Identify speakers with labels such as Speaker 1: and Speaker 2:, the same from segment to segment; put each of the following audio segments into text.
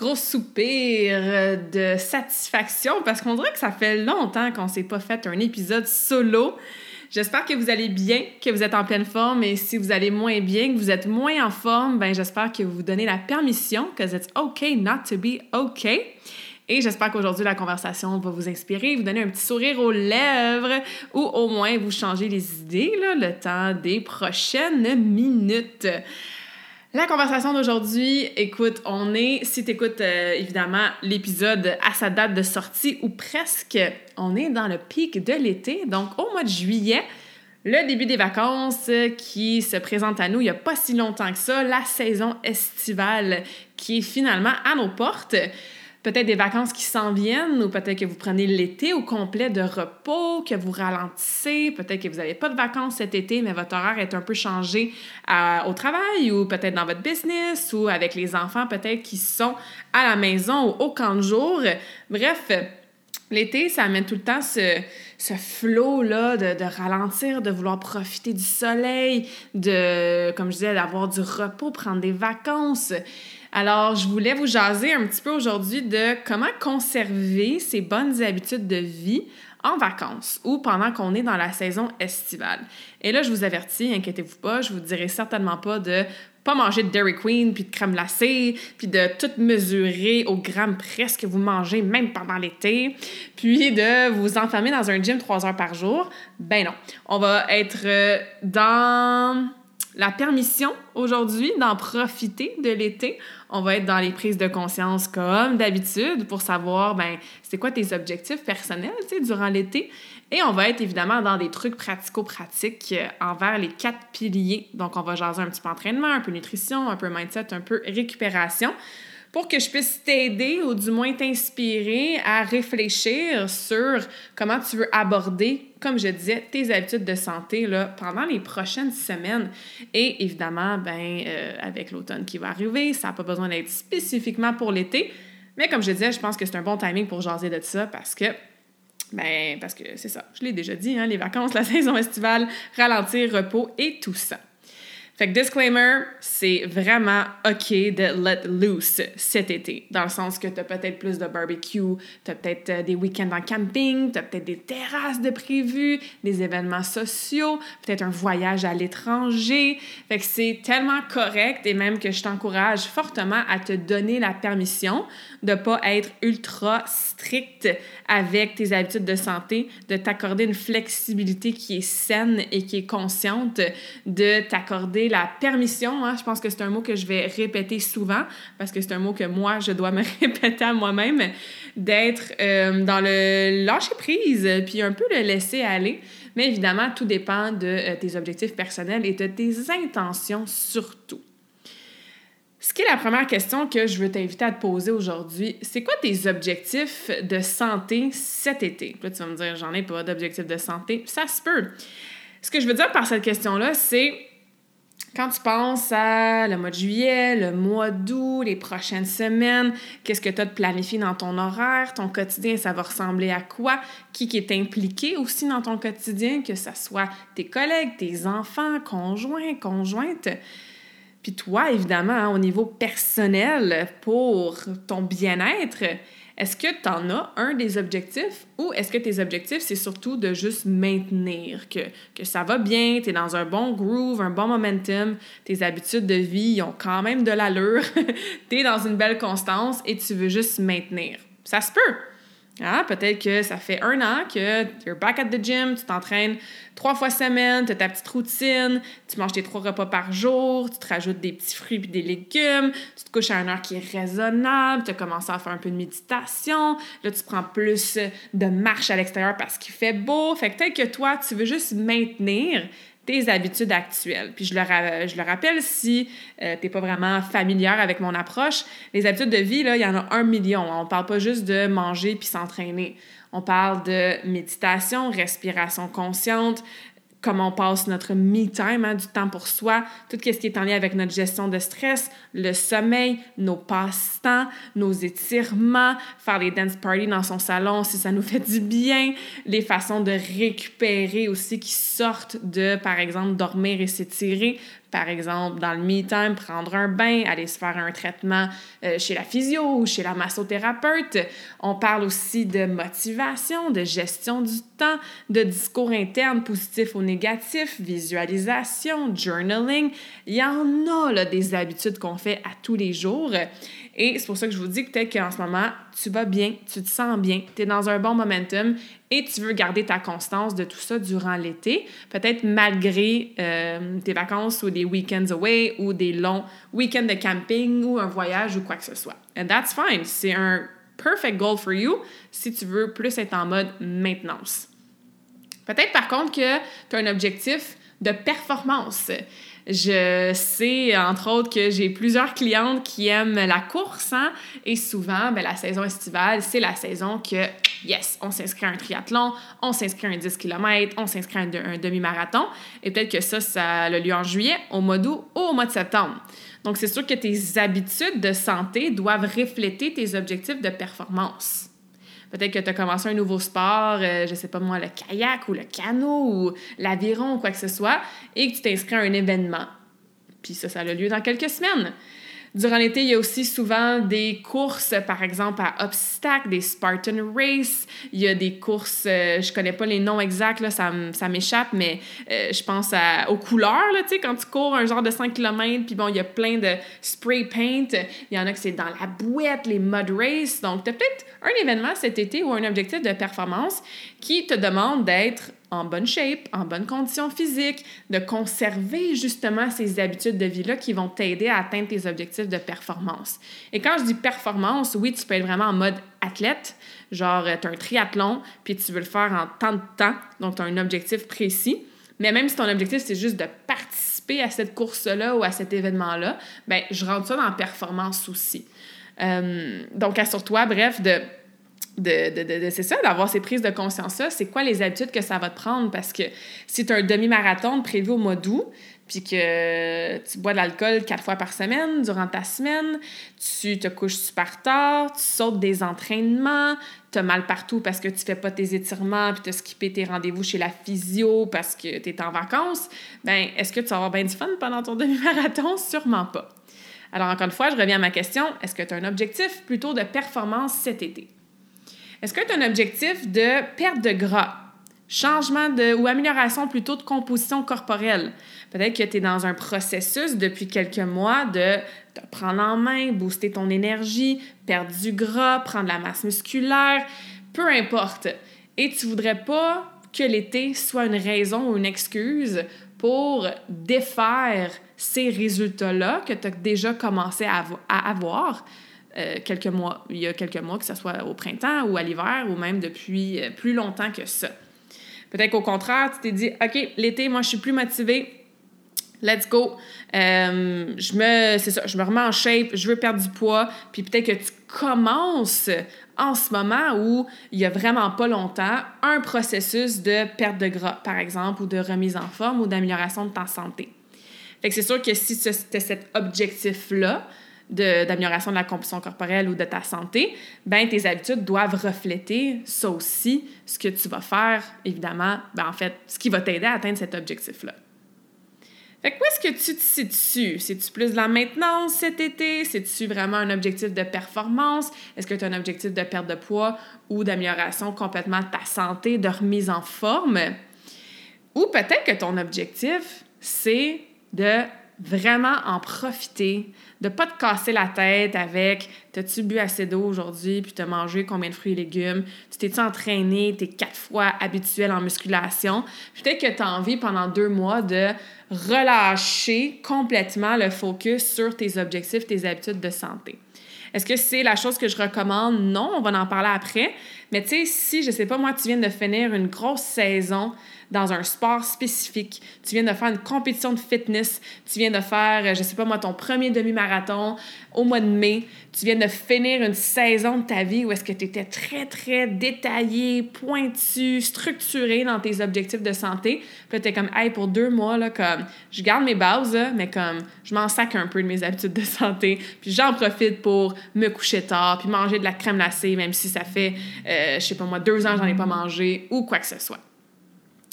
Speaker 1: Gros soupir de satisfaction parce qu'on dirait que ça fait longtemps qu'on s'est pas fait un épisode solo. J'espère que vous allez bien, que vous êtes en pleine forme et si vous allez moins bien, que vous êtes moins en forme, ben j'espère que vous vous donnez la permission, que it's okay not to be okay. Et j'espère qu'aujourd'hui, la conversation va vous inspirer, vous donner un petit sourire aux lèvres ou au moins vous changer les idées là, le temps des prochaines minutes. La conversation d'aujourd'hui, écoute, on est, si tu écoutes euh, évidemment l'épisode à sa date de sortie ou presque, on est dans le pic de l'été, donc au mois de juillet, le début des vacances qui se présente à nous il n'y a pas si longtemps que ça, la saison estivale qui est finalement à nos portes peut-être des vacances qui s'en viennent ou peut-être que vous prenez l'été au complet de repos, que vous ralentissez, peut-être que vous n'avez pas de vacances cet été, mais votre horaire est un peu changé au travail ou peut-être dans votre business ou avec les enfants peut-être qui sont à la maison ou au camp de jour. Bref, L'été, ça amène tout le temps ce, ce flot-là de, de, ralentir, de vouloir profiter du soleil, de, comme je disais, d'avoir du repos, prendre des vacances. Alors, je voulais vous jaser un petit peu aujourd'hui de comment conserver ces bonnes habitudes de vie en vacances ou pendant qu'on est dans la saison estivale. Et là, je vous avertis, inquiétez-vous pas, je vous dirai certainement pas de pas manger de Dairy Queen, puis de crème glacée, puis de tout mesurer au gramme presque que vous mangez, même pendant l'été, puis de vous enfermer dans un gym trois heures par jour. Ben non. On va être euh, dans la permission aujourd'hui d'en profiter de l'été. On va être dans les prises de conscience comme d'habitude pour savoir, ben, c'est quoi tes objectifs personnels, durant l'été. Et on va être évidemment dans des trucs pratico-pratiques euh, envers les quatre piliers. Donc, on va jaser un petit peu entraînement, un peu nutrition, un peu mindset, un peu récupération pour que je puisse t'aider ou du moins t'inspirer à réfléchir sur comment tu veux aborder, comme je disais, tes habitudes de santé pendant les prochaines semaines. Et évidemment, ben, euh, avec l'automne qui va arriver, ça n'a pas besoin d'être spécifiquement pour l'été. Mais comme je disais, je pense que c'est un bon timing pour jaser de ça parce que ben, parce que c'est ça, je l'ai déjà dit, hein, les vacances, la saison estivale, ralentir, repos et tout ça. Fait que disclaimer, c'est vraiment OK de let loose cet été, dans le sens que tu as peut-être plus de barbecue, tu as peut-être euh, des week-ends en camping, tu as peut-être des terrasses de prévues, des événements sociaux, peut-être un voyage à l'étranger. Fait que c'est tellement correct et même que je t'encourage fortement à te donner la permission de pas être ultra strict avec tes habitudes de santé, de t'accorder une flexibilité qui est saine et qui est consciente, de t'accorder la permission. Hein. Je pense que c'est un mot que je vais répéter souvent parce que c'est un mot que moi, je dois me répéter à moi-même, d'être euh, dans le lâcher prise puis un peu le laisser aller. Mais évidemment, tout dépend de euh, tes objectifs personnels et de tes intentions surtout. Ce qui est la première question que je veux t'inviter à te poser aujourd'hui, c'est quoi tes objectifs de santé cet été? Là, tu vas me dire, j'en ai pas d'objectifs de santé. Ça se peut. Ce que je veux dire par cette question-là, c'est quand tu penses à le mois de juillet, le mois d'août, les prochaines semaines, qu'est-ce que tu as de planifié dans ton horaire, ton quotidien, ça va ressembler à quoi, qui, qui est impliqué aussi dans ton quotidien, que ce soit tes collègues, tes enfants, conjoints, conjointes? Puis toi, évidemment, hein, au niveau personnel, pour ton bien-être, est-ce que tu en as un des objectifs? Ou est-ce que tes objectifs, c'est surtout de juste maintenir, que, que ça va bien, tu es dans un bon groove, un bon momentum, tes habitudes de vie ont quand même de l'allure, tu es dans une belle constance et tu veux juste maintenir? Ça se peut. Hein? Peut-être que ça fait un an que you're back at the gym, tu t'entraînes trois fois semaine, tu as ta petite routine, tu manges tes trois repas par jour, tu te rajoutes des petits fruits et des légumes, tu te couches à une heure qui est raisonnable, tu as commencé à faire un peu de méditation, là tu prends plus de marche à l'extérieur parce qu'il fait beau. Fait que peut-être que toi, tu veux juste maintenir tes habitudes actuelles. Puis je le, rappelle si euh, tu n'es pas vraiment familière avec mon approche, les habitudes de vie, il y en a un million. On ne parle pas juste de manger puis s'entraîner. On parle de méditation, respiration consciente, comment on passe notre me time, hein, du temps pour soi, tout ce qui est en lien avec notre gestion de stress, le sommeil, nos passe-temps, nos étirements, faire les dance parties dans son salon si ça nous fait du bien, les façons de récupérer aussi qui sortent de, par exemple, dormir et s'étirer, par exemple, dans le me-time, prendre un bain, aller se faire un traitement euh, chez la physio ou chez la massothérapeute. On parle aussi de motivation, de gestion du temps, de discours interne positif ou négatif, visualisation, journaling. Il y en a là, des habitudes qu'on fait à tous les jours. Et c'est pour ça que je vous dis que peut-être qu'en ce moment, tu vas bien, tu te sens bien, tu es dans un bon momentum et tu veux garder ta constance de tout ça durant l'été, peut-être malgré euh, tes vacances ou des weekends away ou des longs week-ends de camping ou un voyage ou quoi que ce soit. And that's fine. C'est un perfect goal for you si tu veux plus être en mode maintenance. Peut-être par contre que tu as un objectif de performance. Je sais, entre autres, que j'ai plusieurs clientes qui aiment la course, hein, et souvent, ben, la saison estivale, c'est la saison que, yes, on s'inscrit à un triathlon, on s'inscrit à un 10 km, on s'inscrit à un, demi-marathon, et peut-être que ça, ça a lieu en juillet, au mois d'août ou au mois de septembre. Donc, c'est sûr que tes habitudes de santé doivent refléter tes objectifs de performance. Peut-être que tu as commencé un nouveau sport, euh, je sais pas moi, le kayak ou le canot ou l'aviron ou quoi que ce soit, et que tu t'inscris à un événement. Puis ça, ça a lieu dans quelques semaines. Durant l'été, il y a aussi souvent des courses, par exemple à obstacles, des Spartan Race. Il y a des courses, euh, je connais pas les noms exacts, là, ça, ça m'échappe, mais euh, je pense à, aux couleurs, là, quand tu cours un genre de 5 km, puis bon, il y a plein de spray paint. Il y en a que c'est dans la bouette, les mud race. Donc, tu as peut-être un événement cet été ou un objectif de performance qui te demande d'être en bonne shape, en bonne condition physique, de conserver justement ces habitudes de vie-là qui vont t'aider à atteindre tes objectifs de performance. Et quand je dis performance, oui, tu peux être vraiment en mode athlète, genre tu as un triathlon, puis tu veux le faire en tant de temps, donc tu as un objectif précis. Mais même si ton objectif, c'est juste de participer à cette course-là ou à cet événement-là, ben je rentre ça dans performance aussi. Euh, donc, assure-toi, bref, de de, c'est ça, d'avoir ces prises de conscience-là. C'est quoi les habitudes que ça va te prendre? Parce que si tu un demi-marathon prévu au mois d'août, puis que tu bois de l'alcool quatre fois par semaine durant ta semaine, tu te couches super tard, tu sautes des entraînements, tu as mal partout parce que tu fais pas tes étirements, puis tu as skippé tes rendez-vous chez la physio parce que tu es en vacances, ben est-ce que tu vas avoir bien du fun pendant ton demi-marathon? Sûrement pas. Alors, encore une fois, je reviens à ma question. Est-ce que tu as un objectif plutôt de performance cet été? Est-ce que tu as un objectif de perte de gras, changement de, ou amélioration plutôt de composition corporelle? Peut-être que tu es dans un processus depuis quelques mois de te prendre en main, booster ton énergie, perdre du gras, prendre la masse musculaire, peu importe. Et tu voudrais pas que l'été soit une raison ou une excuse pour défaire ces résultats-là que tu as déjà commencé à, avoir euh, quelques mois, il y a quelques mois, que ce soit au printemps ou à l'hiver ou même depuis euh, plus longtemps que ça. Peut-être qu'au contraire, tu t'es dit, OK, l'été, moi, je suis plus motivée. Let's go. Euh, je me, c'est ça, je me remets en shape, je veux perdre du poids. Puis peut-être que tu commences en ce moment où il y a vraiment pas longtemps un processus de perte de gras, par exemple, ou de remise en forme ou d'amélioration de ta santé. Fait que c'est sûr que si tu as cet objectif-là, d'amélioration de, la composition corporelle ou de ta santé, ben tes habitudes doivent refléter ça aussi, ce que tu vas faire, évidemment, ben en fait, ce qui va t'aider à atteindre cet objectif-là. Fait que où est-ce que tu te situes? C'est-tu plus de la maintenance cet été? C'est-tu vraiment un objectif de performance? Est-ce que tu as un objectif de perte de poids ou d'amélioration complètement de ta santé, de remise en forme? Ou peut-être que ton objectif, c'est de vraiment en profiter, de pas te casser la tête avec t'as-tu bu assez d'eau aujourd'hui, puis t'as mangé combien de fruits et légumes, tu t'es-tu entraîné, t'es quatre fois habituel en musculation. Peut-être que tu as envie pendant deux mois de relâcher complètement le focus sur tes objectifs, tes habitudes de santé. Est-ce que c'est la chose que je recommande? Non, on va en parler après. Mais tu sais, si, je sais pas, moi, tu viens de finir une grosse saison dans un sport spécifique, tu viens de faire une compétition de fitness, tu viens de faire, euh, je sais pas moi, ton premier demi-marathon au mois de mai, tu viens de finir une saison de ta vie où est-ce que tu étais très, très détaillé, pointu, structuré dans tes objectifs de santé. Puis tu es comme, hey, pour deux mois, là, comme, je garde mes bases, mais comme, je m'en sac un peu de mes habitudes de santé, puis j'en profite pour me coucher tard, puis manger de la crème glacée, même si ça fait, euh, je sais pas moi, deux ans que j'en ai pas mangé, ou quoi que ce soit.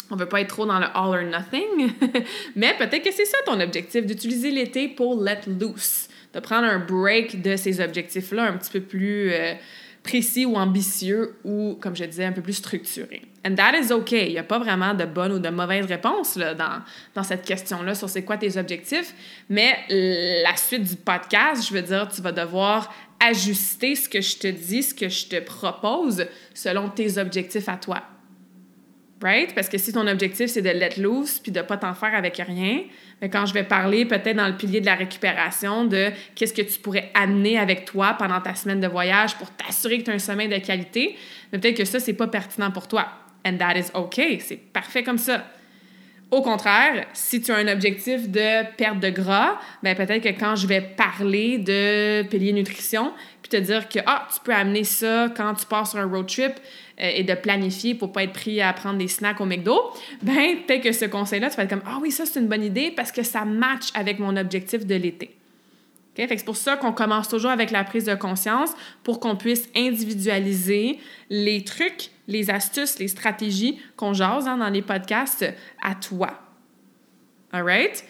Speaker 1: On veut pas être trop dans le all or nothing, mais peut-être que c'est ça ton objectif, d'utiliser l'été pour let loose, de prendre un break de ces objectifs-là un petit peu plus euh, précis ou ambitieux ou, comme je disais, un peu plus structuré. And that is okay. Il n'y a pas vraiment de bonne ou de mauvaise réponse là, dans, dans cette question-là sur c'est quoi tes objectifs, mais la suite du podcast, je veux dire, tu vas devoir ajuster ce que je te dis, ce que je te propose selon tes objectifs à toi right? Parce que si ton objectif, c'est de let loose puis de pas t'en faire avec rien, mais quand je vais parler peut-être dans le pilier de la récupération de qu'est-ce que tu pourrais amener avec toi pendant ta semaine de voyage pour t'assurer que tu as un sommeil de qualité, peut-être que ça, c'est pas pertinent pour toi. And that is okay. C'est parfait comme ça. Au contraire, si tu as un objectif de perte de gras, ben peut-être que quand je vais parler de pilier nutrition, puis te dire que ah, tu peux amener ça quand tu pars sur un road trip, euh, et de planifier pour pas être pris à prendre des snacks au McDo, ben peut-être que ce conseil-là, tu vas être comme ah oui, ça c'est une bonne idée parce que ça match avec mon objectif de l'été. Okay? c'est pour ça qu'on commence toujours avec la prise de conscience pour qu'on puisse individualiser les trucs, les astuces, les stratégies qu'on jase hein, dans les podcasts à toi. All right?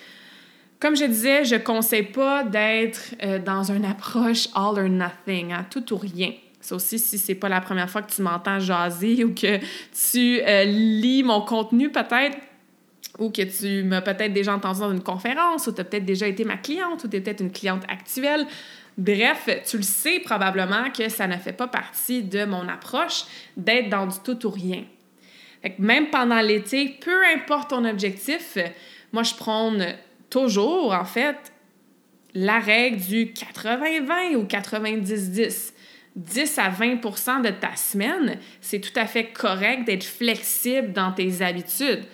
Speaker 1: Comme je disais, je ne conseille pas d'être euh, dans une approche all or nothing, hein, tout ou rien. Ça aussi, si c'est pas la première fois que tu m'entends jaser ou que tu euh, lis mon contenu peut-être, ou que tu m'as peut-être déjà entendu dans une conférence, ou tu as peut-être déjà été ma cliente, ou tu es peut-être une cliente actuelle. Bref, tu le sais probablement que ça ne fait pas partie de mon approche d'être dans du tout ou rien. même pendant l'été, peu importe ton objectif, moi je prône toujours, en fait, la règle du 80-20 ou 90-10. 10 à 20% de ta semaine, c'est tout à fait correct d'être flexible dans tes habitudes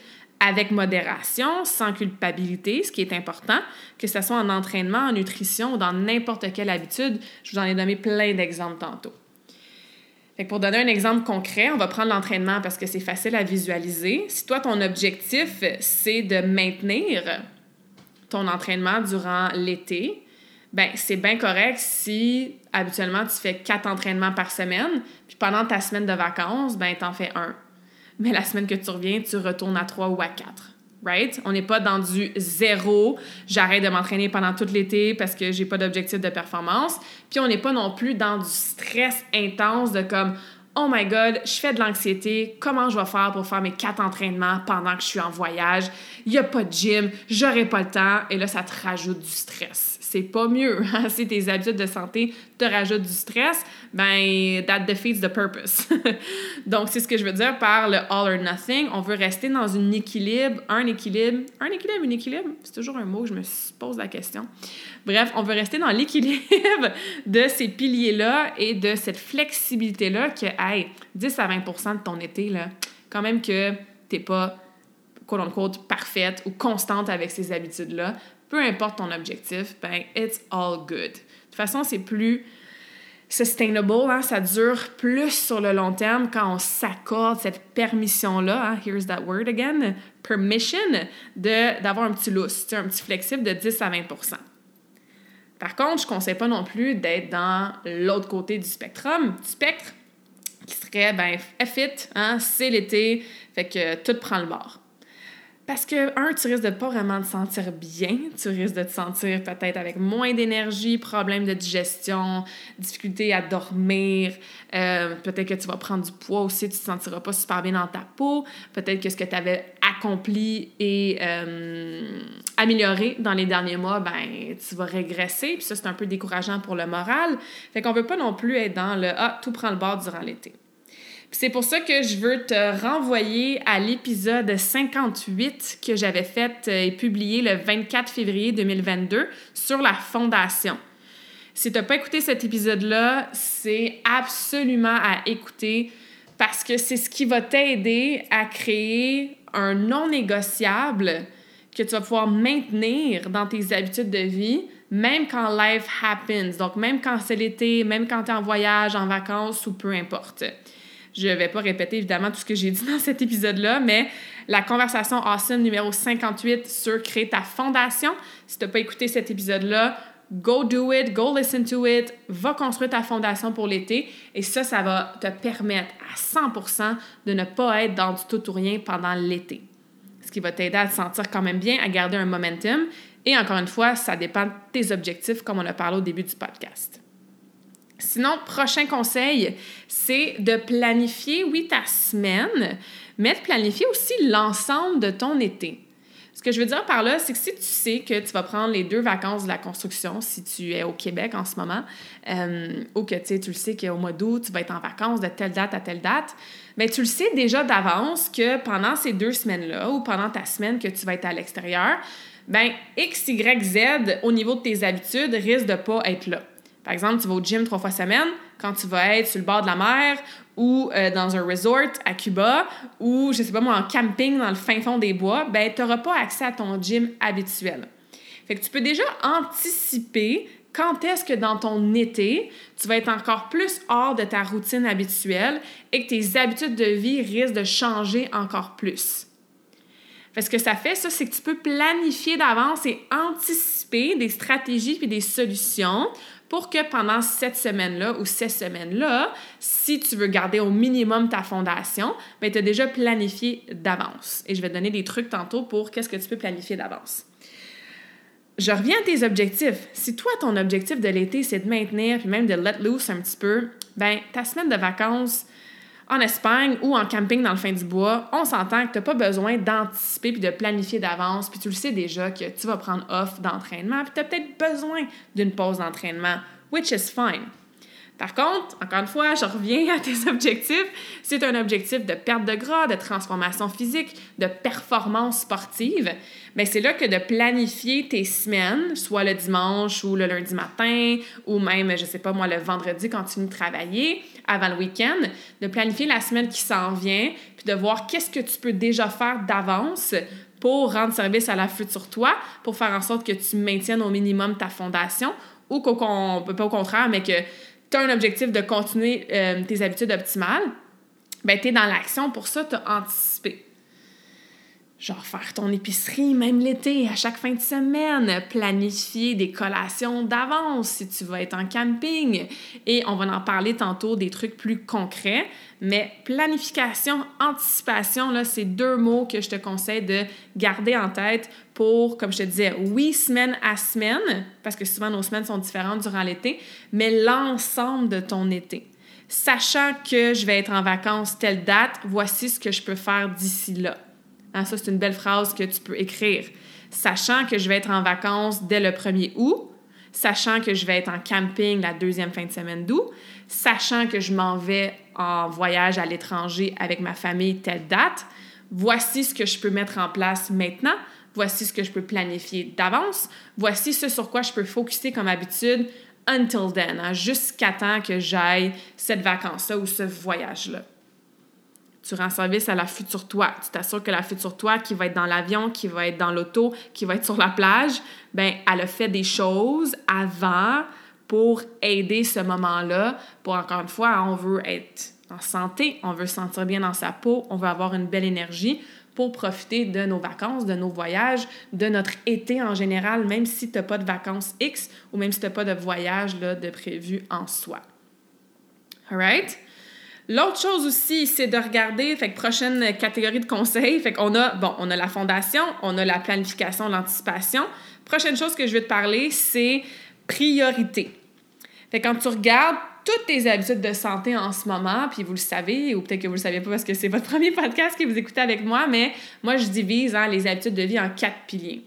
Speaker 1: avec modération, sans culpabilité, ce qui est important, que ce soit en entraînement, en nutrition ou dans n'importe quelle habitude. Je vous en ai donné plein d'exemples tantôt. pour donner un exemple concret, on va prendre l'entraînement parce que c'est facile à visualiser. Si toi, ton objectif, c'est de maintenir ton entraînement durant l'été, ben c'est bien correct si habituellement tu fais quatre entraînements par semaine, puis pendant ta semaine de vacances, ben t'en fais un. Mais la semaine que tu reviens, tu retournes à trois ou à quatre. Right? On n'est pas dans du zéro, j'arrête de m'entraîner pendant tout l'été parce que j'ai pas d'objectif de performance. Puis on n'est pas non plus dans du stress intense de comme Oh my God, je fais de l'anxiété. Comment je vais faire pour faire mes quatre entraînements pendant que je suis en voyage? Il n'y a pas de gym, j'aurai pas le temps. Et là, ça te rajoute du stress c'est pas mieux. Hein. si tes habitudes de santé te rajoutent du stress, ben, that defeats the purpose. Donc, c'est ce que je veux dire par le all or nothing. On veut rester dans un équilibre, un équilibre, un équilibre, un équilibre. C'est toujours un mot, je me pose la question. Bref, on veut rester dans l'équilibre de ces piliers-là et de cette flexibilité-là que, hey, 10 à 20% de ton été, là, quand même que t'es pas quote unquote parfaite ou constante avec ces habitudes-là, peu importe ton objectif, ben, it's all good. De toute façon, c'est plus sustainable, hein? ça dure plus sur le long terme quand on s'accorde cette permission-là, hein? here's that word again, permission, d'avoir un petit lousse, un petit flexible de 10 à 20% Par contre, je ne conseille pas non plus d'être dans l'autre côté du spectrum, du spectre, qui serait, ben, fit, hein? c'est l'été, fait que tout prend le bord. Parce que, un, tu risques de pas vraiment te sentir bien. Tu risques de te sentir peut-être avec moins d'énergie, problème de digestion, difficulté à dormir. Euh, peut-être que tu vas prendre du poids aussi, tu te sentiras pas super bien dans ta peau. Peut-être que ce que tu avais accompli et euh, amélioré dans les derniers mois, ben tu vas régresser, puis ça c'est un peu décourageant pour le moral. Fait qu'on veut pas non plus être dans le ah tout prend le bord durant l'été. C'est pour ça que je veux te renvoyer à l'épisode 58 que j'avais fait euh, et publié le 24 février 2022 sur la fondation. Si tu n'as pas écouté cet épisode-là, c'est absolument à écouter parce que c'est ce qui va t'aider à créer un non négociable que tu vas pouvoir maintenir dans tes habitudes de vie, même quand life happens. Donc, même quand c'est l'été, même quand tu es en voyage, en vacances ou peu importe. Je ne vais pas répéter évidemment tout ce que j'ai dit dans cet épisode-là, mais la conversation awesome numéro 58 sur créer ta fondation. Si tu n'as pas écouté cet épisode-là, go do it, go listen to it, va construire ta fondation pour l'été et ça, ça va te permettre à 100% de ne pas être dans du tout ou rien pendant l'été. Ce qui va t'aider à te sentir quand même bien, à garder un momentum et encore une fois, ça dépend de tes objectifs comme on a parlé au début du podcast. Sinon, prochain conseil, c'est de planifier, oui, ta semaine, mais de planifier aussi l'ensemble de ton été. Ce que je veux dire par là, c'est que si tu sais que tu vas prendre les deux vacances de la construction, si tu es au Québec en ce moment, euh, ou que tu le sais qu'au mois d'août, tu vas être en vacances de telle date à telle date, mais tu le sais déjà d'avance que pendant ces deux semaines-là, ou pendant ta semaine que tu vas être à l'extérieur, ben X, Y, Z, au niveau de tes habitudes, risque de pas être là. Par exemple, tu vas au gym trois fois semaine, quand tu vas être sur le bord de la mer ou euh, dans un resort à Cuba ou, je sais pas moi, en camping dans le fin fond des bois, ben, tu n'auras pas accès à ton gym habituel. Fait que tu peux déjà anticiper quand est-ce que dans ton été, tu vas être encore plus hors de ta routine habituelle et que tes habitudes de vie risquent de changer encore plus. Parce que ça fait, ça, c'est que tu peux planifier d'avance et anticiper des stratégies et des solutions pour que pendant cette semaine-là ou ces semaines-là, si tu veux garder au minimum ta fondation, ben, tu as déjà planifié d'avance. Et je vais te donner des trucs tantôt pour qu'est-ce que tu peux planifier d'avance. Je reviens à tes objectifs. Si toi, ton objectif de l'été, c'est de maintenir, puis même de let loose un petit peu, ben ta semaine de vacances, en Espagne ou en camping dans le fin du bois, on s'entend que tu n'as pas besoin d'anticiper puis de planifier d'avance, puis tu le sais déjà que tu vas prendre off d'entraînement, puis tu as peut-être besoin d'une pause d'entraînement, which is fine. Par contre, encore une fois, je reviens à tes objectifs. C'est un objectif de perte de gras, de transformation physique, de performance sportive. Bien, c'est là que de planifier tes semaines, soit le dimanche ou le lundi matin, ou même, je sais pas moi, le vendredi quand tu viens travailler, avant le week-end, de planifier la semaine qui s'en vient, puis de voir qu'est-ce que tu peux déjà faire d'avance pour rendre service à la future toi, pour faire en sorte que tu maintiennes au minimum ta fondation, ou qu'au, pas au contraire, mais que tu as un objectif de continuer euh, tes habitudes optimales, ben, tu es dans l'action pour ça, tu as anticipé. Genre faire ton épicerie même l'été, à chaque fin de semaine, planifier des collations d'avance si tu vas être en camping. Et on va en parler tantôt des trucs plus concrets. Mais planification, anticipation, là, c'est deux mots que je te conseille de garder en tête pour, comme je te disais, oui, semaine à semaine, parce que souvent nos semaines sont différentes durant l'été, mais l'ensemble de ton été. Sachant que je vais être en vacances telle date, voici ce que je peux faire d'ici là. Hein, ça, c'est une belle phrase que tu peux écrire. Sachant que je vais être en vacances dès le 1er août, sachant que je vais être en camping la deuxième fin de semaine d'août, sachant que je m'en vais en voyage à l'étranger avec ma famille telle date, voici ce que je peux mettre en place maintenant, voici ce que je peux planifier d'avance, voici ce sur quoi je peux focuser comme habitude until then, hein, jusqu'à temps que j'aille cette vacance-là ou ce voyage-là tu rends service à la future toi. Tu t'assures que la future toi qui va être dans l'avion, qui va être dans l'auto, qui va être sur la plage, ben elle a fait des choses avant pour aider ce moment-là. Pour encore une fois, on veut être en santé, on veut se sentir bien dans sa peau, on veut avoir une belle énergie pour profiter de nos vacances, de nos voyages, de notre été en général, même si tu n'as pas de vacances X ou même si tu n'as pas de voyage là, de prévu en soi. All right? L'autre chose aussi, c'est de regarder, fait que prochaine catégorie de conseils, fait qu'on a, bon, on a la fondation, on a la planification, l'anticipation. Prochaine chose que je vais te parler, c'est priorité. Fait quand tu regardes toutes tes habitudes de santé en ce moment, puis vous le savez, ou peut-être que vous le savez pas parce que c'est votre premier podcast que vous écoutez avec moi, mais moi, je divise hein, les habitudes de vie en quatre piliers.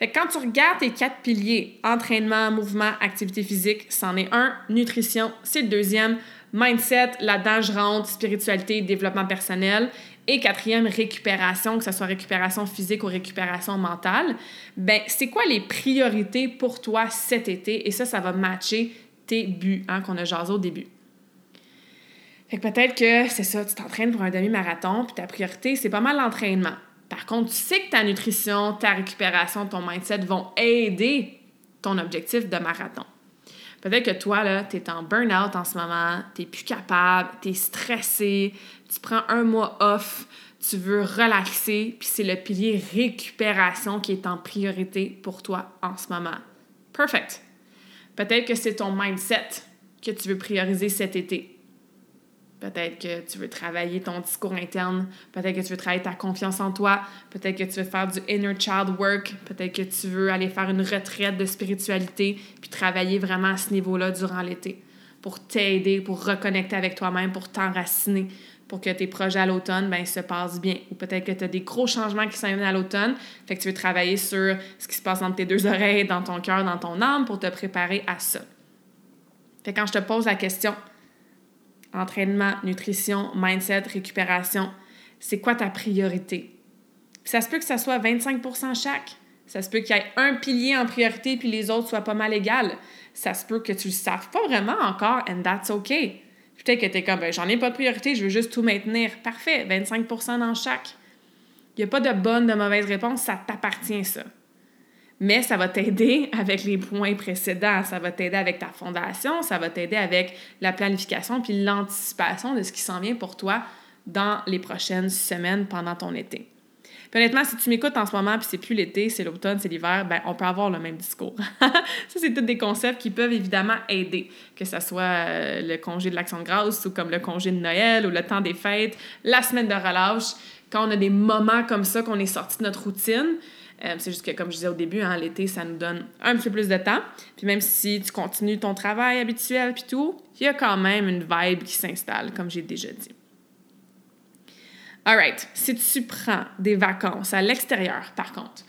Speaker 1: Fait que quand tu regardes tes quatre piliers, entraînement, mouvement, activité physique, c'en est un. Nutrition, c'est le deuxième. Mindset, là-dedans, je spiritualité, développement personnel. Et quatrième, récupération, que ce soit récupération physique ou récupération mentale. Ben, c'est quoi les priorités pour toi cet été? Et ça, ça va matcher tes buts hein, qu'on a jasé au début. Fait que peut-être que c'est ça, tu t'entraînes pour un demi-marathon, puis ta priorité, c'est pas mal l'entraînement. Par contre, tu sais que ta nutrition, ta récupération, ton mindset vont aider ton objectif de marathon. Peut-être que toi, là, tu es en burn-out en ce moment, tu plus capable, tu es stressé, tu prends un mois off, tu veux relaxer, puis c'est le pilier récupération qui est en priorité pour toi en ce moment. Perfect. Peut-être que c'est ton mindset que tu veux prioriser cet été. Peut-être que tu veux travailler ton discours interne. Peut-être que tu veux travailler ta confiance en toi. Peut-être que tu veux faire du inner child work. Peut-être que tu veux aller faire une retraite de spiritualité puis travailler vraiment à ce niveau-là durant l'été pour t'aider, pour reconnecter avec toi-même, pour t'enraciner, pour que tes projets à l'automne ben, se passent bien. Ou peut-être que tu as des gros changements qui viennent à l'automne, fait que tu veux travailler sur ce qui se passe entre tes deux oreilles, dans ton cœur, dans ton âme pour te préparer à ça. Fait que quand je te pose la question, entraînement, nutrition, mindset, récupération, c'est quoi ta priorité? ça se peut que ça soit 25% chaque. Ça se peut qu'il y ait un pilier en priorité puis les autres soient pas mal égales. Ça se peut que tu le saves pas vraiment encore and that's OK. Peut-être que tu es comme, ben, j'en ai pas de priorité, je veux juste tout maintenir. Parfait, 25% dans chaque. Il n'y a pas de bonne, de mauvaise réponse, ça t'appartient ça mais ça va t'aider avec les points précédents, ça va t'aider avec ta fondation, ça va t'aider avec la planification puis l'anticipation de ce qui s'en vient pour toi dans les prochaines semaines pendant ton été. Puis honnêtement, si tu m'écoutes en ce moment, puis c'est plus l'été, c'est l'automne, c'est l'hiver, ben on peut avoir le même discours. ça, c'est tous des concepts qui peuvent évidemment aider, que ce soit euh, le congé de l'Action de grâce ou comme le congé de Noël ou le temps des fêtes, la semaine de relâche. Quand on a des moments comme ça, qu'on est sorti de notre routine, euh, c'est juste que, comme je disais au début, hein, l'été, ça nous donne un petit peu plus de temps. Puis même si tu continues ton travail habituel puis tout, il y a quand même une vibe qui s'installe, comme j'ai déjà dit. Alright, si tu prends des vacances à l'extérieur, par contre,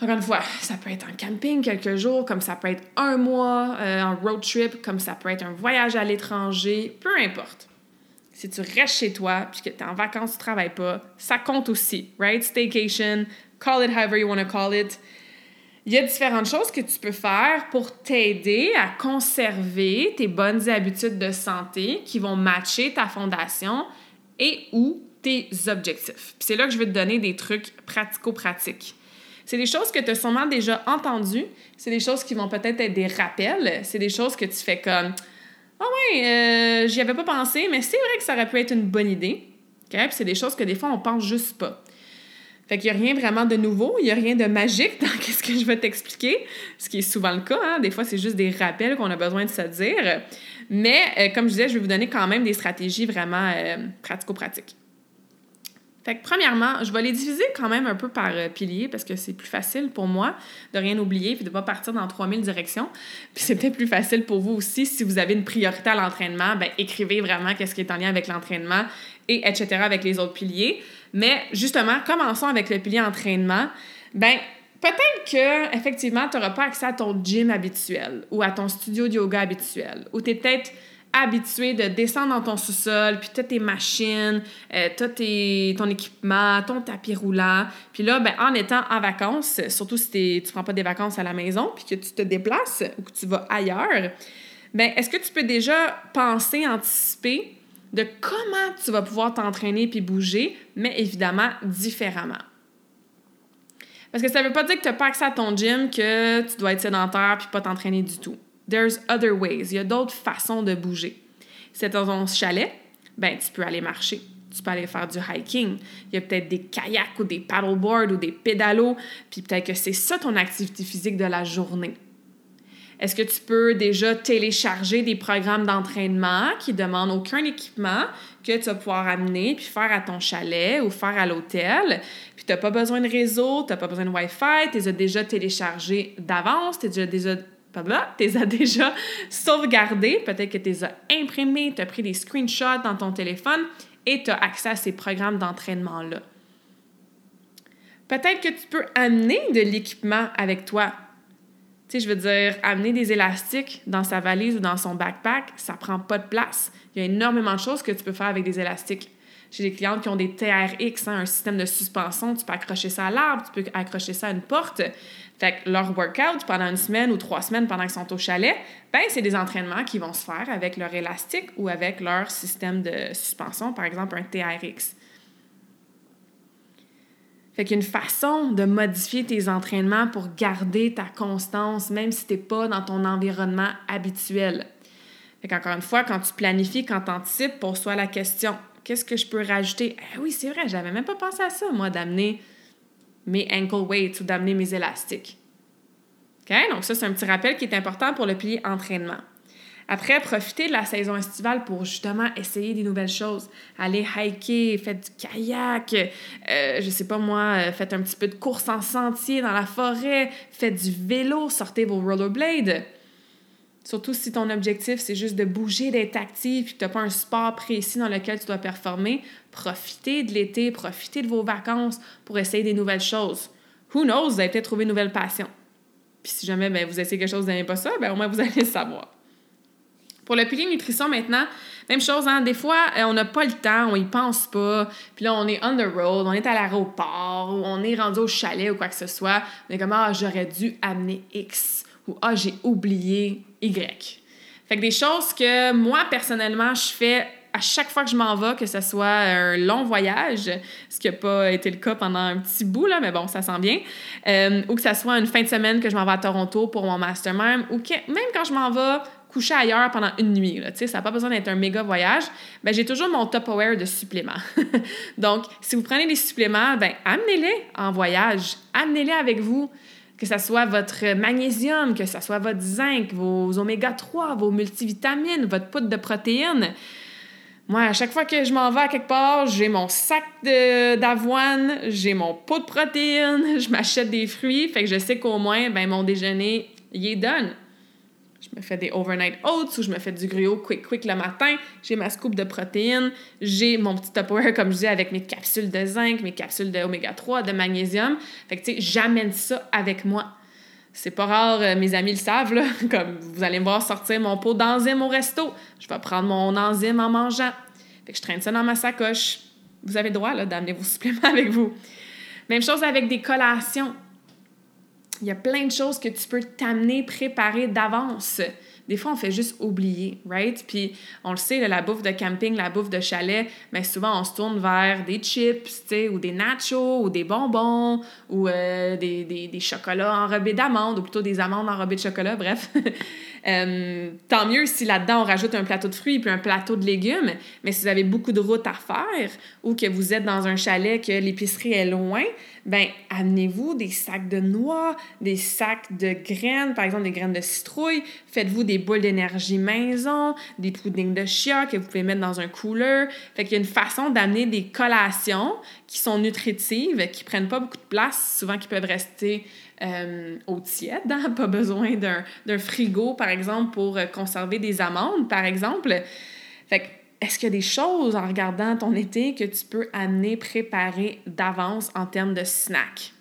Speaker 1: encore une fois, ça peut être en camping quelques jours, comme ça peut être un mois, euh, en road trip, comme ça peut être un voyage à l'étranger, peu importe. Si tu restes chez toi puis que tu es en vacances, tu ne travailles pas, ça compte aussi, right? Staycation, call it however you want to call it. Il y a différentes choses que tu peux faire pour t'aider à conserver tes bonnes habitudes de santé qui vont matcher ta fondation et ou tes objectifs. c'est là que je vais te donner des trucs pratico-pratiques. C'est des choses que tu as sûrement déjà entendues, c'est des choses qui vont peut-être être des rappels, c'est des choses que tu fais comme Ah ouais, euh, j'y avais pas pensé, mais c'est vrai que ça aurait pu être une bonne idée. C'est des choses que des fois on pense juste pas. Fait qu'il n'y a rien vraiment de nouveau, il n'y a rien de magique dans ce que je vais t'expliquer, ce qui est souvent le cas. Hein. Des fois, c'est juste des rappels qu'on a besoin de se dire. Mais euh, comme je disais, je vais vous donner quand même des stratégies vraiment euh, pratico-pratiques. Fait que premièrement, je vais les diviser quand même un peu par euh, pilier parce que c'est plus facile pour moi de rien oublier puis de ne pas partir dans 3000 directions. Puis c'est peut-être plus facile pour vous aussi si vous avez une priorité à l'entraînement, ben écrivez vraiment qu'est-ce qui est en lien avec l'entraînement et etc. avec les autres piliers. Mais justement, commençons avec le pilier entraînement. Ben, peut-être que effectivement, tu n'auras pas accès à ton gym habituel ou à ton studio de yoga habituel, ou tu es peut-être habitué de descendre dans ton sous-sol, puis tu as tes machines, euh, tu as ton équipement, ton tapis roulant. Puis là, ben, en étant en vacances, surtout si tu ne prends pas des vacances à la maison, puis que tu te déplaces ou que tu vas ailleurs, ben, est-ce que tu peux déjà penser, anticiper de comment tu vas pouvoir t'entraîner puis bouger, mais évidemment différemment. Parce que ça ne veut pas dire que tu n'as pas accès à ton gym, que tu dois être sédentaire puis pas t'entraîner du tout. There's other ways. Il y a d'autres façons de bouger. Si dans ton chalet, ben tu peux aller marcher. Tu peux aller faire du hiking. Il y a peut-être des kayaks ou des paddleboards ou des pédalos. Puis peut-être que c'est ça ton activité physique de la journée. Est-ce que tu peux déjà télécharger des programmes d'entraînement qui demandent aucun équipement que tu vas pouvoir amener puis faire à ton chalet ou faire à l'hôtel? Puis tu n'as pas besoin de réseau, tu n'as pas besoin de Wi-Fi, tu les as déjà téléchargés d'avance, tu déjà tu déjà sauvegardés, peut-être que tu les as imprimés, tu as pris des screenshots dans ton téléphone et tu as accès à ces programmes d'entraînement-là. Peut-être que tu peux amener de l'équipement avec toi. Je veux dire, amener des élastiques dans sa valise ou dans son backpack, ça prend pas de place. Il y a énormément de choses que tu peux faire avec des élastiques. J'ai des clientes qui ont des TRX, hein, un système de suspension. Tu peux accrocher ça à l'arbre, tu peux accrocher ça à une porte. Fait leur workout pendant une semaine ou trois semaines pendant qu'ils sont au chalet, ben c'est des entraînements qui vont se faire avec leur élastique ou avec leur système de suspension, par exemple un TRX. Fait qu'il façon de modifier tes entraînements pour garder ta constance, même si tu n'es pas dans ton environnement habituel. Fait qu'encore une fois, quand tu planifies, quand tu anticipes, pose-toi la question Qu'est-ce que je peux rajouter? Eh oui, c'est vrai, j'avais même pas pensé à ça, moi, d'amener mes ankle weights ou d'amener mes élastiques. OK? Donc, ça, c'est un petit rappel qui est important pour le pilier entraînement. Après, profitez de la saison estivale pour justement essayer des nouvelles choses. Allez hiker, faites du kayak, euh, je sais pas moi, euh, faites un petit peu de course en sentier dans la forêt, faites du vélo, sortez vos rollerblades. Surtout si ton objectif, c'est juste de bouger, d'être actif, puis que tu n'as pas un sport précis dans lequel tu dois performer, profitez de l'été, profitez de vos vacances pour essayer des nouvelles choses. Who knows, vous allez peut-être trouver une nouvelle passion. Puis si jamais ben, vous essayez quelque chose, vous n'aimez pas ça, au moins vous allez le savoir. Pour le pilier nutrition maintenant, même chose, hein, des fois, euh, on n'a pas le temps, on y pense pas, puis là, on est on the road, on est à l'aéroport, ou on est rendu au chalet ou quoi que ce soit, on est comme, ah, j'aurais dû amener X, ou ah, j'ai oublié Y. Fait que des choses que moi, personnellement, je fais à chaque fois que je m'en vais, que ce soit un long voyage, ce qui n'a pas été le cas pendant un petit bout, là, mais bon, ça sent bien, euh, ou que ce soit une fin de semaine que je m'en vais à Toronto pour mon mastermind, ou que même quand je m'en vais coucher ailleurs pendant une nuit, là, ça n'a pas besoin d'être un méga voyage, ben, j'ai toujours mon top aware de suppléments. Donc, si vous prenez des suppléments, ben, amenez-les en voyage, amenez-les avec vous que ce soit votre magnésium, que ce soit votre zinc, vos oméga 3, vos multivitamines, votre poudre de protéines. Moi, à chaque fois que je m'en vais à quelque part, j'ai mon sac d'avoine, j'ai mon pot de protéines, je m'achète des fruits, fait que je sais qu'au moins, ben, mon déjeuner, il est donne. Je me fais des overnight oats ou je me fais du griot quick quick le matin. J'ai ma scoop de protéines. J'ai mon petit Tupperware, comme je dis, avec mes capsules de zinc, mes capsules d'oméga 3, de magnésium. Fait que, tu sais, j'amène ça avec moi. C'est pas rare, euh, mes amis le savent, là. Comme vous allez me voir sortir mon pot d'enzyme au resto. Je vais prendre mon enzyme en mangeant. Fait que je traîne ça dans ma sacoche. Vous avez le droit, d'amener vos suppléments avec vous. Même chose avec des collations. Il y a plein de choses que tu peux t'amener, préparer d'avance. Des fois, on fait juste oublier, right? Puis, on le sait, la bouffe de camping, la bouffe de chalet, mais souvent, on se tourne vers des chips, ou des nachos, ou des bonbons, ou euh, des, des, des, chocolats enrobés d'amandes, ou plutôt des amandes enrobées de chocolat, bref. Euh, tant mieux si là-dedans, on rajoute un plateau de fruits puis un plateau de légumes, mais si vous avez beaucoup de route à faire, ou que vous êtes dans un chalet, que l'épicerie est loin, ben amenez-vous des sacs de noix, des sacs de graines, par exemple des graines de citrouille. Faites-vous des boules d'énergie maison, des puddings de chia que vous pouvez mettre dans un cooler. Fait qu'il y a une façon d'amener des collations qui sont nutritives, qui prennent pas beaucoup de place, souvent qui peuvent rester euh, au tiède, hein? pas besoin d'un frigo, par exemple, pour conserver des amandes, par exemple. Fait que est-ce qu'il y a des choses en regardant ton été que tu peux amener, préparer d'avance en termes de snack?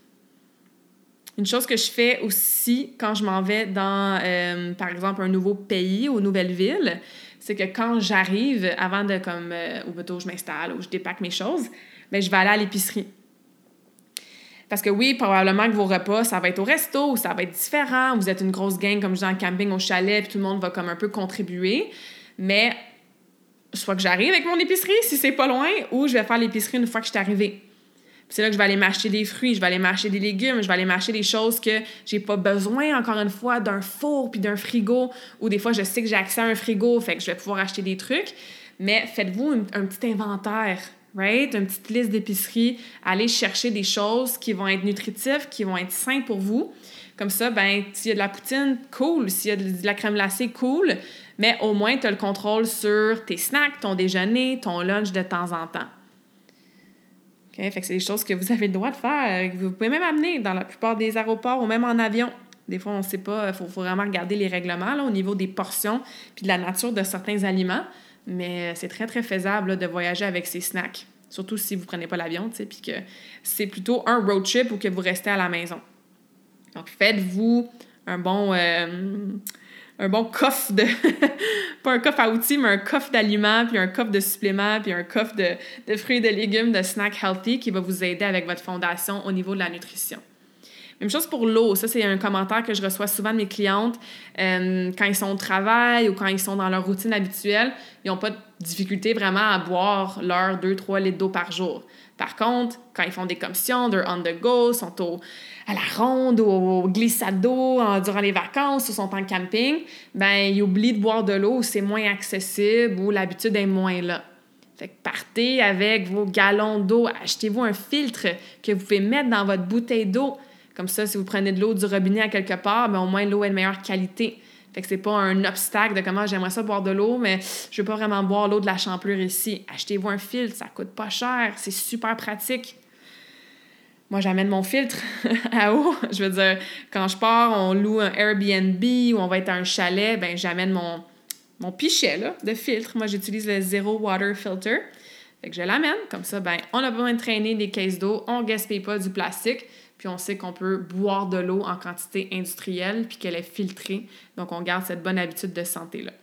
Speaker 1: Une chose que je fais aussi quand je m'en vais dans, euh, par exemple, un nouveau pays ou une nouvelle ville, c'est que quand j'arrive, avant de, comme, euh, ou plutôt je m'installe ou je dépaque mes choses, bien, je vais aller à l'épicerie. Parce que oui, probablement que vos repas, ça va être au resto ça va être différent. Vous êtes une grosse gang, comme je dis, en camping, au chalet, puis tout le monde va comme un peu contribuer. Mais soit que j'arrive avec mon épicerie si c'est pas loin, ou je vais faire l'épicerie une fois que je suis arrivée. C'est là que je vais aller m'acheter des fruits, je vais aller m'acheter des légumes, je vais aller m'acheter des choses que j'ai pas besoin, encore une fois, d'un four puis d'un frigo, ou des fois, je sais que j'ai accès à un frigo, fait que je vais pouvoir acheter des trucs. Mais faites-vous un, petit inventaire, right? Une petite liste d'épicerie. Allez chercher des choses qui vont être nutritives, qui vont être saines pour vous. Comme ça, ben, s'il y a de la poutine, cool. S'il y a de la crème glacée, cool mais au moins tu as le contrôle sur tes snacks, ton déjeuner, ton lunch de temps en temps. OK? Fait que c'est des choses que vous avez le droit de faire, que vous pouvez même amener dans la plupart des aéroports ou même en avion. Des fois, on ne sait pas, il faut, vraiment regarder les règlements là, au niveau des portions puis de la nature de certains aliments, mais c'est très, très faisable de voyager avec ces snacks. Surtout si vous prenez pas l'avion, puis que c'est plutôt un road trip ou que vous restez à la maison. Donc, faites-vous un bon, euh, un bon coffre de... pas un coffre à outils, mais un coffre d'aliments, puis un coffre de suppléments, puis un coffre de, de fruits et de légumes, de snacks healthy qui va vous aider avec votre fondation au niveau de la nutrition. Même chose pour l'eau. Ça, c'est un commentaire que je reçois souvent de mes clientes. Euh, quand ils sont au travail ou quand ils sont dans leur routine habituelle, ils n'ont pas de difficulté vraiment à boire leurs 2-3 litres d'eau par jour. Par contre, quand ils font des commissions, they're on the go, sont au, à la ronde au glissade d'eau durant les vacances ou sont en camping, ben ils oublient de boire de l'eau, c'est moins accessible ou l'habitude est moins là. Fait que partez avec vos galons d'eau, achetez-vous un filtre que vous pouvez mettre dans votre bouteille d'eau. Comme ça, si vous prenez de l'eau du robinet à quelque part, ben, au moins l'eau est de meilleure qualité. Fait que c'est pas un obstacle de comment j'aimerais ça boire de l'eau, mais je veux pas vraiment boire l'eau de la champlure ici. Achetez-vous un filtre, ça coûte pas cher, c'est super pratique. Moi, j'amène mon filtre à eau. Je veux dire, quand je pars, on loue un Airbnb ou on va être à un chalet, ben j'amène mon, mon pichet là, de filtre. Moi, j'utilise le Zero Water Filter. Fait que je l'amène. Comme ça, ben, on a besoin de traîner des caisses d'eau, on gaspille pas du plastique. Puis on sait qu'on peut boire de l'eau en quantité industrielle, puis qu'elle est filtrée. Donc on garde cette bonne habitude de santé-là.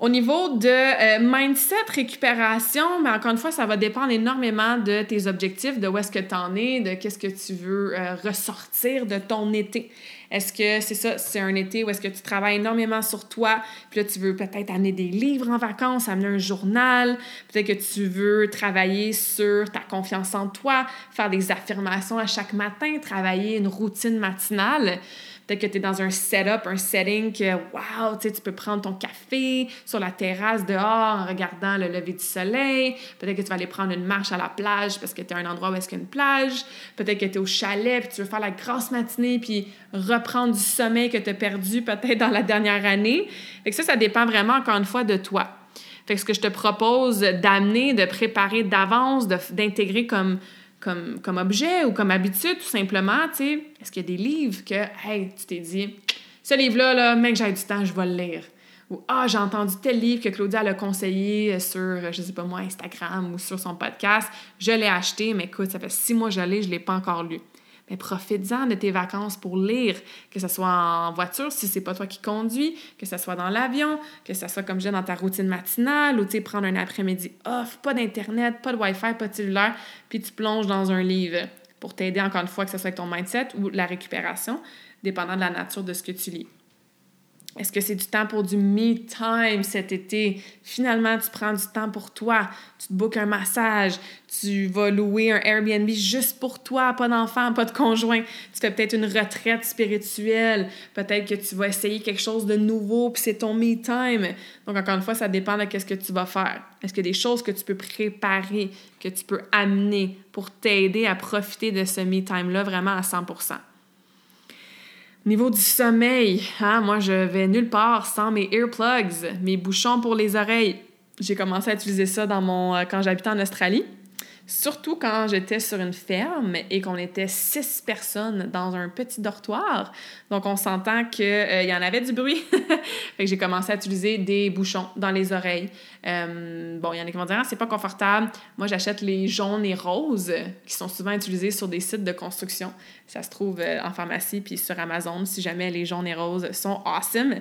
Speaker 1: Au niveau de euh, mindset, récupération, mais encore une fois, ça va dépendre énormément de tes objectifs, de où est-ce que tu en es, de qu'est-ce que tu veux euh, ressortir de ton été. Est-ce que c'est ça, c'est un été où est-ce que tu travailles énormément sur toi, puis là, tu veux peut-être amener des livres en vacances, amener un journal, peut-être que tu veux travailler sur ta confiance en toi, faire des affirmations à chaque matin, travailler une routine matinale. Peut-être que tu es dans un setup, un setting que, wow, tu peux prendre ton café sur la terrasse dehors en regardant le lever du soleil. Peut-être que tu vas aller prendre une marche à la plage parce que tu es à un endroit où est-ce qu'il y a une plage. Peut-être que tu es au chalet puis tu veux faire la grosse matinée puis reprendre du sommeil que tu as perdu peut-être dans la dernière année. Fait que ça, ça dépend vraiment, encore une fois, de toi. Fait que ce que je te propose d'amener, de préparer d'avance, d'intégrer comme comme, comme objet ou comme habitude, tout simplement, tu sais, est-ce qu'il y a des livres que, hey, tu t'es dit, ce livre-là, là, mec, j'ai du temps, je vais le lire. Ou, ah, j'ai entendu tel livre que Claudia l'a conseillé sur, je sais pas moi, Instagram ou sur son podcast, je l'ai acheté, mais écoute, ça fait six mois que je l'ai, je l'ai pas encore lu mais profites-en de tes vacances pour lire, que ce soit en voiture si c'est pas toi qui conduis, que ce soit dans l'avion, que ce soit comme je dans ta routine matinale ou tu prendre un après-midi off, pas d'internet, pas de Wi-Fi, pas de cellulaire, puis tu plonges dans un livre pour t'aider encore une fois que ce soit avec ton mindset ou la récupération, dépendant de la nature de ce que tu lis. Est-ce que c'est du temps pour du me time cet été? Finalement, tu prends du temps pour toi. Tu te bookes un massage. Tu vas louer un Airbnb juste pour toi, pas d'enfant, pas de conjoint. Tu fais peut-être une retraite spirituelle. Peut-être que tu vas essayer quelque chose de nouveau, puis c'est ton me time. Donc, encore une fois, ça dépend de ce que tu vas faire. Est-ce a des choses que tu peux préparer, que tu peux amener pour t'aider à profiter de ce me time-là vraiment à 100 Niveau du sommeil, hein, moi je vais nulle part sans mes earplugs, mes bouchons pour les oreilles. J'ai commencé à utiliser ça dans mon euh, quand j'habitais en Australie. Surtout quand j'étais sur une ferme et qu'on était six personnes dans un petit dortoir. Donc, on s'entend qu'il euh, y en avait du bruit. fait que j'ai commencé à utiliser des bouchons dans les oreilles. Euh, bon, il y en a qui vont dire, ah, c'est pas confortable. Moi, j'achète les jaunes et roses qui sont souvent utilisés sur des sites de construction. Ça se trouve euh, en pharmacie puis sur Amazon si jamais les jaunes et roses sont awesome.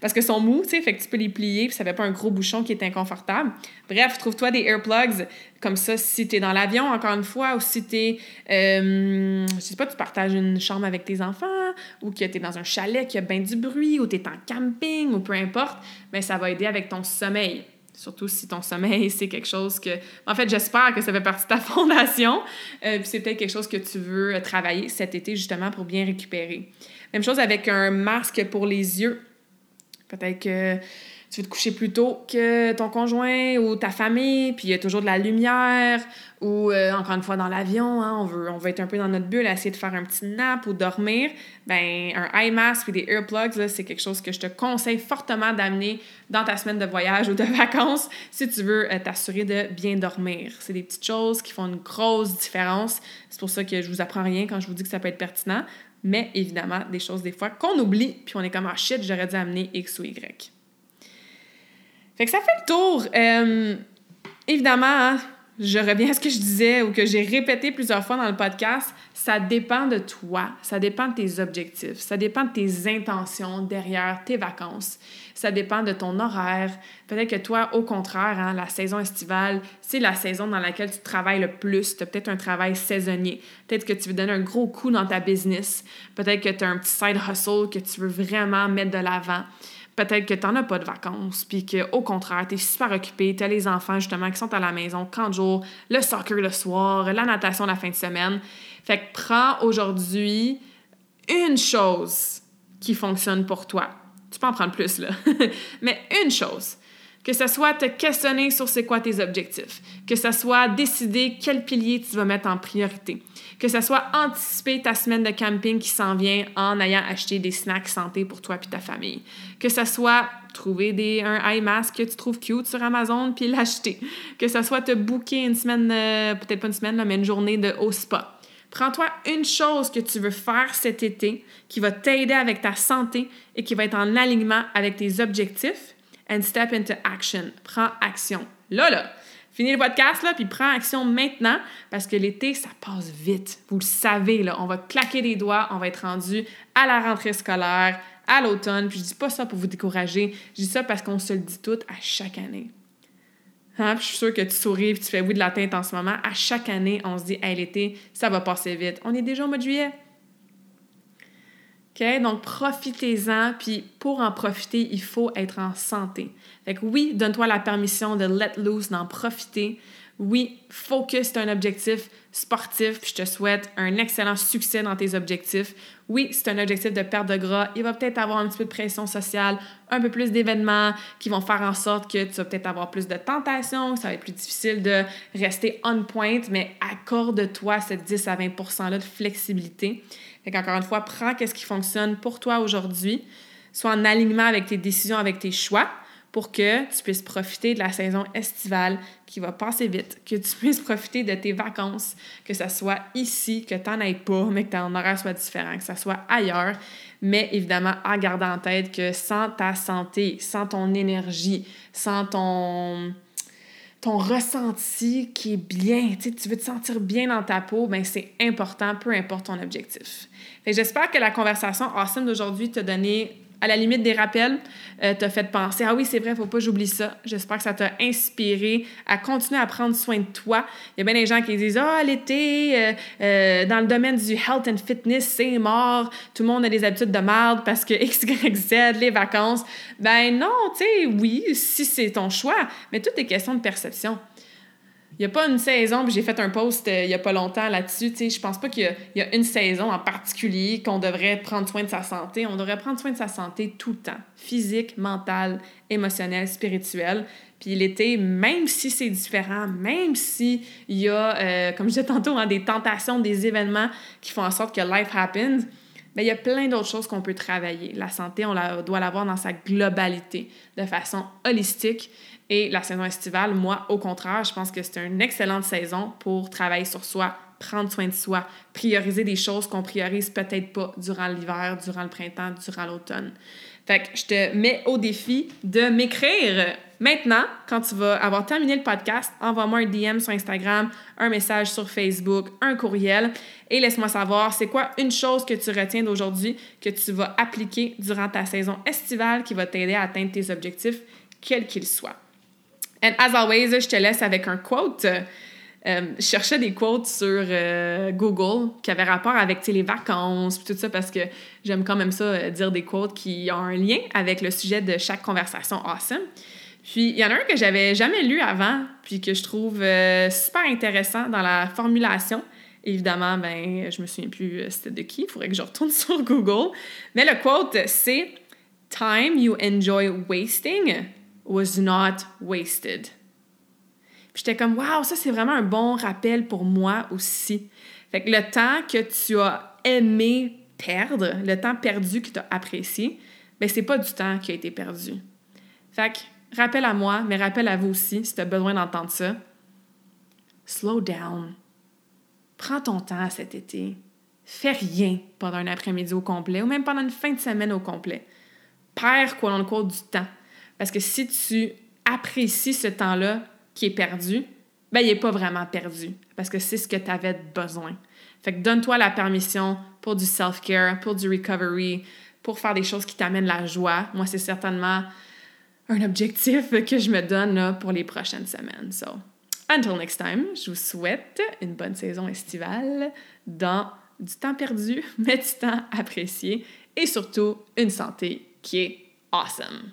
Speaker 1: Parce que sont mous, tu sais, fait que tu peux les plier puis ça fait pas un gros bouchon qui est inconfortable. Bref, trouve-toi des earplugs comme ça, si tu es dans l'avion, encore une fois, ou si tu es, euh, je sais pas, tu partages une chambre avec tes enfants, ou que tu es dans un chalet qui a bien du bruit, ou tu es en camping, ou peu importe, mais ça va aider avec ton sommeil. Surtout si ton sommeil, c'est quelque chose que... En fait, j'espère que ça fait partie de ta fondation. Euh, puis c'est peut-être quelque chose que tu veux travailler cet été, justement, pour bien récupérer. Même chose avec un masque pour les yeux. Peut-être que tu veux te coucher plus tôt que ton conjoint ou ta famille, puis il y a toujours de la lumière, ou euh, encore une fois dans l'avion, hein, on, veut, on veut être un peu dans notre bulle, essayer de faire un petit nap ou dormir, ben un eye mask et des earplugs, c'est quelque chose que je te conseille fortement d'amener dans ta semaine de voyage ou de vacances si tu veux euh, t'assurer de bien dormir. C'est des petites choses qui font une grosse différence. C'est pour ça que je vous apprends rien quand je vous dis que ça peut être pertinent, mais évidemment, des choses des fois qu'on oublie, puis on est comme « Ah shit, j'aurais dû amener X ou Y ». Fait que ça fait le tour. Euh, évidemment, hein, je reviens à ce que je disais ou que j'ai répété plusieurs fois dans le podcast, ça dépend de toi, ça dépend de tes objectifs, ça dépend de tes intentions derrière tes vacances, ça dépend de ton horaire. Peut-être que toi, au contraire, hein, la saison estivale, c'est la saison dans laquelle tu travailles le plus. Tu as peut-être un travail saisonnier. Peut-être que tu veux donner un gros coup dans ta business. Peut-être que tu as un petit side hustle que tu veux vraiment mettre de l'avant. Peut-être que tu n'en as pas de vacances, puis qu'au contraire, tu es super occupé, tu as les enfants justement qui sont à la maison quand jour, le soccer le soir, la natation la fin de semaine. Fait que prends aujourd'hui une chose qui fonctionne pour toi. Tu peux en prendre plus, là. Mais une chose. Que ce soit te questionner sur c'est quoi tes objectifs. Que ce soit décider quel pilier tu vas mettre en priorité. Que ce soit anticiper ta semaine de camping qui s'en vient en ayant acheté des snacks santé pour toi et ta famille. Que ce soit trouver des, un eye mask que tu trouves cute sur Amazon puis l'acheter. Que ce soit te booker une semaine, euh, peut-être pas une semaine, mais une journée de haut spa. Prends-toi une chose que tu veux faire cet été qui va t'aider avec ta santé et qui va être en alignement avec tes objectifs and step into action. Prends action. Là, là. Finis le podcast, là, puis prends action maintenant parce que l'été, ça passe vite. Vous le savez, là. On va claquer des doigts, on va être rendu à la rentrée scolaire, à l'automne. Puis je dis pas ça pour vous décourager. Je dis ça parce qu'on se le dit tout à chaque année. Hein? je suis sûre que tu souris et tu fais oui de la teinte en ce moment. À chaque année, on se dit, hey, l'été, ça va passer vite. On est déjà au mois de juillet. OK? Donc, profitez-en. Puis, pour en profiter, il faut être en santé. Fait que oui, donne-toi la permission de let loose, d'en profiter. Oui, focus un objectif sportif, puis je te souhaite un excellent succès dans tes objectifs. Oui, c'est un objectif de perte de gras. Il va peut-être avoir un petit peu de pression sociale, un peu plus d'événements qui vont faire en sorte que tu vas peut-être avoir plus de tentations, ça va être plus difficile de rester on point, mais accorde-toi cette 10 à 20 %-là de flexibilité. Fait qu'encore une fois, prends qu'est-ce qui fonctionne pour toi aujourd'hui, sois en alignement avec tes décisions, avec tes choix pour que tu puisses profiter de la saison estivale qui va passer vite, que tu puisses profiter de tes vacances, que ce soit ici, que tu n'en aies pas, mais que ton horaire soit différent, que ce soit ailleurs, mais évidemment en gardant en tête que sans ta santé, sans ton énergie, sans ton ton ressenti qui est bien, tu veux te sentir bien dans ta peau, ben c'est important, peu importe ton objectif. J'espère que la conversation awesome d'aujourd'hui t'a donné à la limite des rappels, euh, t'a fait penser Ah oui, c'est vrai, faut pas que j'oublie ça. J'espère que ça t'a inspiré à continuer à prendre soin de toi. Il y a bien des gens qui disent Ah, l'été, euh, euh, dans le domaine du health and fitness, c'est mort. Tout le monde a des habitudes de merde parce que X, Y, Z, les vacances. Ben non, tu sais, oui, si c'est ton choix, mais tout est question de perception. N'y a pas une saison, puis j'ai fait un post euh, il n'y a pas longtemps là-dessus. Je pense pas qu'il y, a une saison en particulier qu'on devrait prendre soin de sa santé. On devrait prendre soin de sa santé tout le temps, physique, mental, émotionnel, spirituel. Puis l'été, même si c'est différent, même s'il y a, euh, comme je disais tantôt, hein, des tentations, des événements qui font en sorte que life happens, ben, il y a plein d'autres choses qu'on peut travailler. La santé, on la, doit l'avoir dans sa globalité, de façon holistique. Et la saison estivale, moi, au contraire, je pense que c'est une excellente saison pour travailler sur soi, prendre soin de soi, prioriser des choses qu'on priorise peut-être pas durant l'hiver, durant le printemps, durant l'automne. Fait que je te mets au défi de m'écrire maintenant, quand tu vas avoir terminé le podcast, envoie-moi un DM sur Instagram, un message sur Facebook, un courriel et laisse-moi savoir c'est quoi une chose que tu retiens d'aujourd'hui que tu vas appliquer durant ta saison estivale qui va t'aider à atteindre tes objectifs, quels qu'ils soient. And as always, je te laisse avec un quote. Euh, je cherchais des quotes sur euh, Google qui avaient rapport avec les vacances et tout ça parce que j'aime quand même ça euh, dire des quotes qui ont un lien avec le sujet de chaque conversation awesome. Puis il y en a un que j'avais jamais lu avant puis que je trouve super intéressant dans la formulation. Évidemment, ben je me souviens plus c'était de qui, il faudrait que je retourne sur Google. Mais le quote c'est Time you enjoy wasting was not wasted. J'étais comme, waouh, ça c'est vraiment un bon rappel pour moi aussi. Fait que le temps que tu as aimé perdre, le temps perdu que tu as apprécié, ben c'est pas du temps qui a été perdu. Fait que rappel à moi, mais rappel à vous aussi si tu as besoin d'entendre ça. Slow down. Prends ton temps cet été. Fais rien pendant un après-midi au complet ou même pendant une fin de semaine au complet. Perds quoi dans le cours du temps. Parce que si tu apprécies ce temps-là, qui est perdu, ben, il n'est pas vraiment perdu parce que c'est ce que tu avais besoin. Fait que donne-toi la permission pour du self-care, pour du recovery, pour faire des choses qui t'amènent la joie. Moi, c'est certainement un objectif que je me donne pour les prochaines semaines. So, until next time, je vous souhaite une bonne saison estivale dans du temps perdu, mais du temps apprécié et surtout une santé qui est awesome.